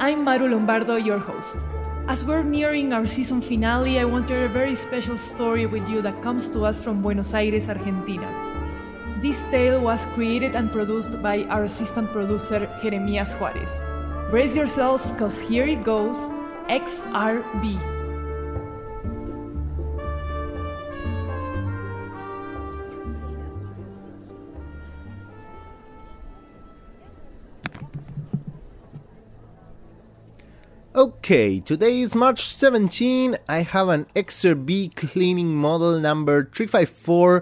I'm Maru Lombardo, your host. As we're nearing our season finale, I want to share a very special story with you that comes to us from Buenos Aires, Argentina. This tale was created and produced by our assistant producer, Jeremias Juarez. Brace yourselves, because here it goes XRB. Okay, today is March 17. I have an XRB cleaning model number 354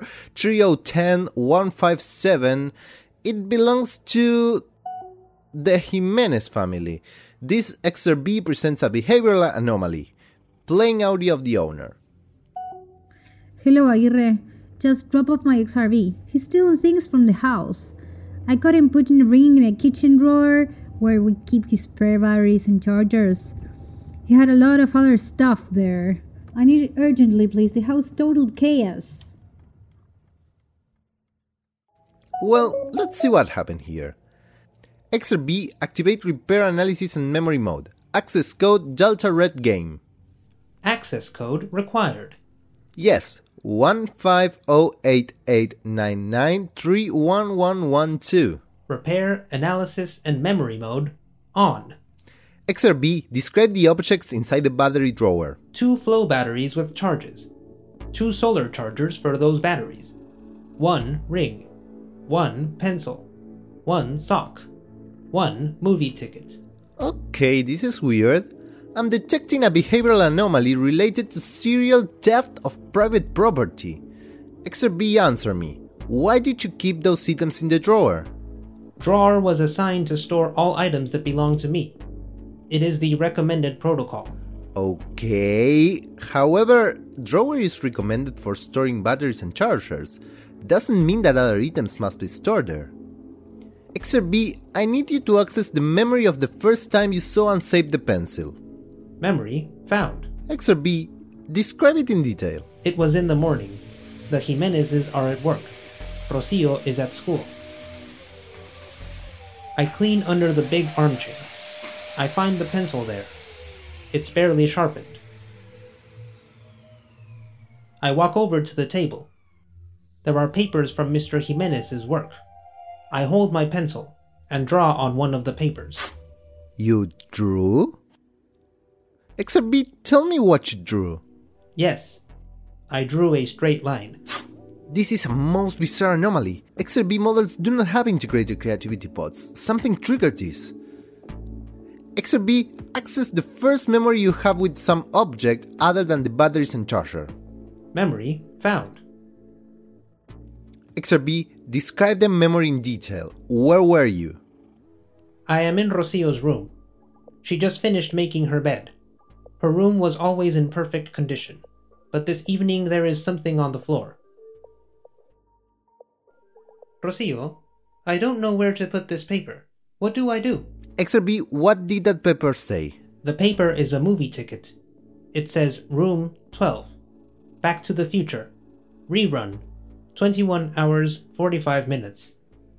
157. It belongs to the Jimenez family. This XRB presents a behavioral anomaly. Playing audio of the owner. Hello, Aguirre. Just drop off my XRB. He's stealing things from the house. I caught him putting a ring in a kitchen drawer where we keep his spare batteries and chargers. He had a lot of other stuff there. I need it urgently, please. The house total chaos. Well, let's see what happened here. XRB activate repair analysis and memory mode. Access code Delta Red Game. Access code required. Yes, 1508899311112. Repair, analysis, and memory mode on. XRB describe the objects inside the battery drawer. Two flow batteries with charges. Two solar chargers for those batteries. One ring. One pencil. One sock. One movie ticket. Okay, this is weird. I'm detecting a behavioral anomaly related to serial theft of private property. XRB answer me. Why did you keep those items in the drawer? Drawer was assigned to store all items that belong to me. It is the recommended protocol. Okay. However, drawer is recommended for storing batteries and chargers. Doesn't mean that other items must be stored there. XRB, I need you to access the memory of the first time you saw and saved the pencil. Memory found. XRB, describe it in detail. It was in the morning. The Jimenezes are at work. Rocio is at school. I clean under the big armchair. I find the pencil there. It's barely sharpened. I walk over to the table. There are papers from Mr. Jimenez's work. I hold my pencil and draw on one of the papers. You drew? XRB, tell me what you drew. Yes, I drew a straight line. This is a most bizarre anomaly. XRB models do not have integrated creativity pods. Something triggered this. XRB access the first memory you have with some object other than the batteries and charger. Memory found. XRB, describe the memory in detail. Where were you? I am in Rocio's room. She just finished making her bed. Her room was always in perfect condition, but this evening there is something on the floor. Rocio, I don't know where to put this paper. What do I do? XRB, what did that paper say? The paper is a movie ticket. It says Room 12. Back to the Future. Rerun. 21 hours 45 minutes.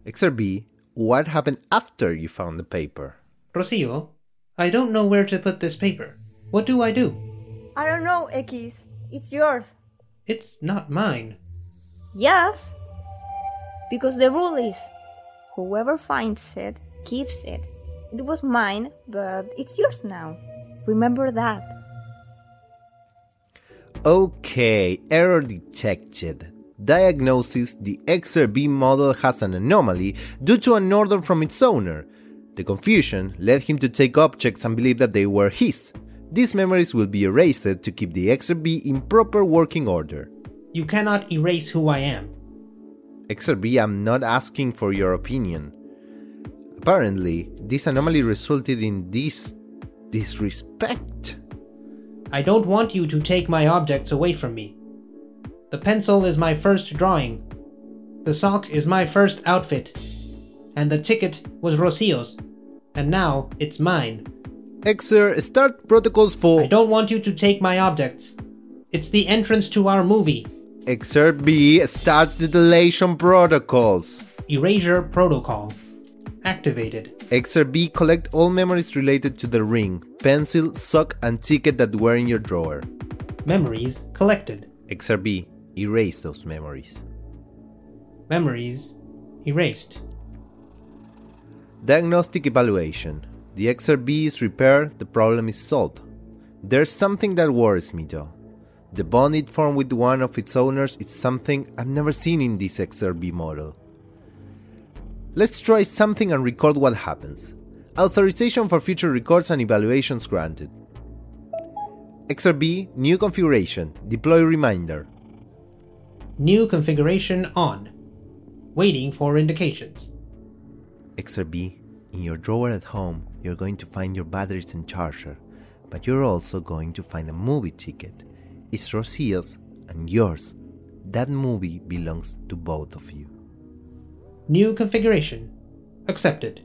XRB, what happened after you found the paper? Rocio, I don't know where to put this paper. What do I do? I don't know, X. It's yours. It's not mine. Yes. Because the rule is whoever finds it keeps it. It was mine, but it's yours now. Remember that. Okay, error detected. Diagnosis The XRB model has an anomaly due to an order from its owner. The confusion led him to take objects and believe that they were his. These memories will be erased to keep the XRB in proper working order. You cannot erase who I am. XRB, I'm not asking for your opinion. Apparently, this anomaly resulted in this disrespect. I don't want you to take my objects away from me. The pencil is my first drawing. The sock is my first outfit. And the ticket was Rocio's. And now it's mine. Exer, start protocols for I don't want you to take my objects. It's the entrance to our movie. XRB starts the deletion protocols. Erasure protocol. Activated. XRB collect all memories related to the ring, pencil, sock, and ticket that were in your drawer. Memories collected. XRB erase those memories. Memories erased. Diagnostic evaluation. The XRB is repaired, the problem is solved. There's something that worries me though. The bond it formed with one of its owners is something I've never seen in this XRB model. Let's try something and record what happens. Authorization for future records and evaluations granted. XRB, new configuration, deploy reminder. New configuration on. Waiting for indications. XRB, in your drawer at home, you're going to find your batteries and charger, but you're also going to find a movie ticket. It's Rocio's and yours. That movie belongs to both of you. New configuration. Accepted.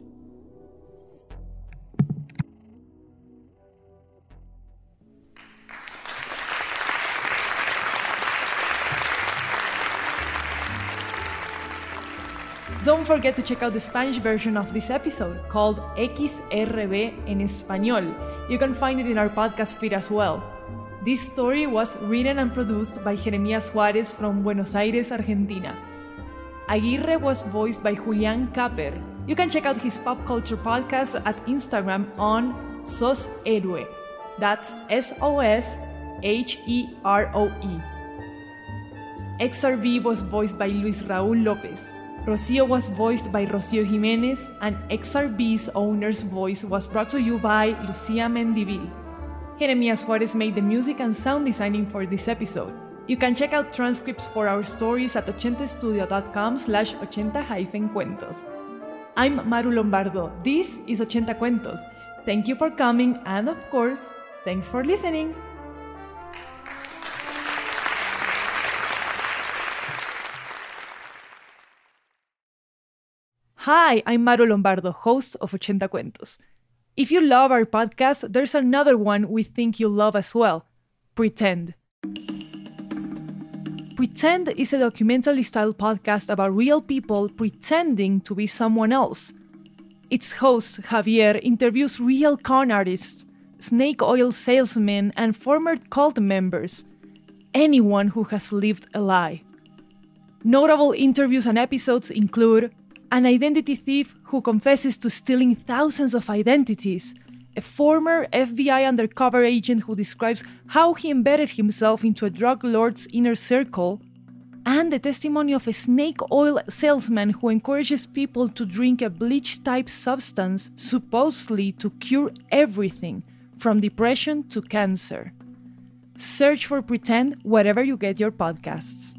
Don't forget to check out the Spanish version of this episode called XRB en Español. You can find it in our podcast feed as well. This story was written and produced by Jeremias Juarez from Buenos Aires, Argentina. Aguirre was voiced by Julian Caper. You can check out his pop culture podcast at Instagram on Sos Héroe. That's S O S H E R O E. XRB was voiced by Luis Raúl López. Rocio was voiced by Rocio Jimenez, and XRB's owner's voice was brought to you by Lucia Mendivil. Jeremias Juarez made the music and sound designing for this episode. You can check out transcripts for our stories at 80studio.com slash 80-cuentos. I'm Maru Lombardo. This is 80 Cuentos. Thank you for coming, and of course, thanks for listening. Hi, I'm Maru Lombardo, host of 80 Cuentos. If you love our podcast, there's another one we think you'll love as well Pretend. Pretend is a documentary style podcast about real people pretending to be someone else. Its host, Javier, interviews real con artists, snake oil salesmen, and former cult members anyone who has lived a lie. Notable interviews and episodes include an identity thief who confesses to stealing thousands of identities, a former FBI undercover agent who describes how he embedded himself into a drug lord's inner circle, and the testimony of a snake oil salesman who encourages people to drink a bleach type substance supposedly to cure everything from depression to cancer. Search for Pretend wherever you get your podcasts.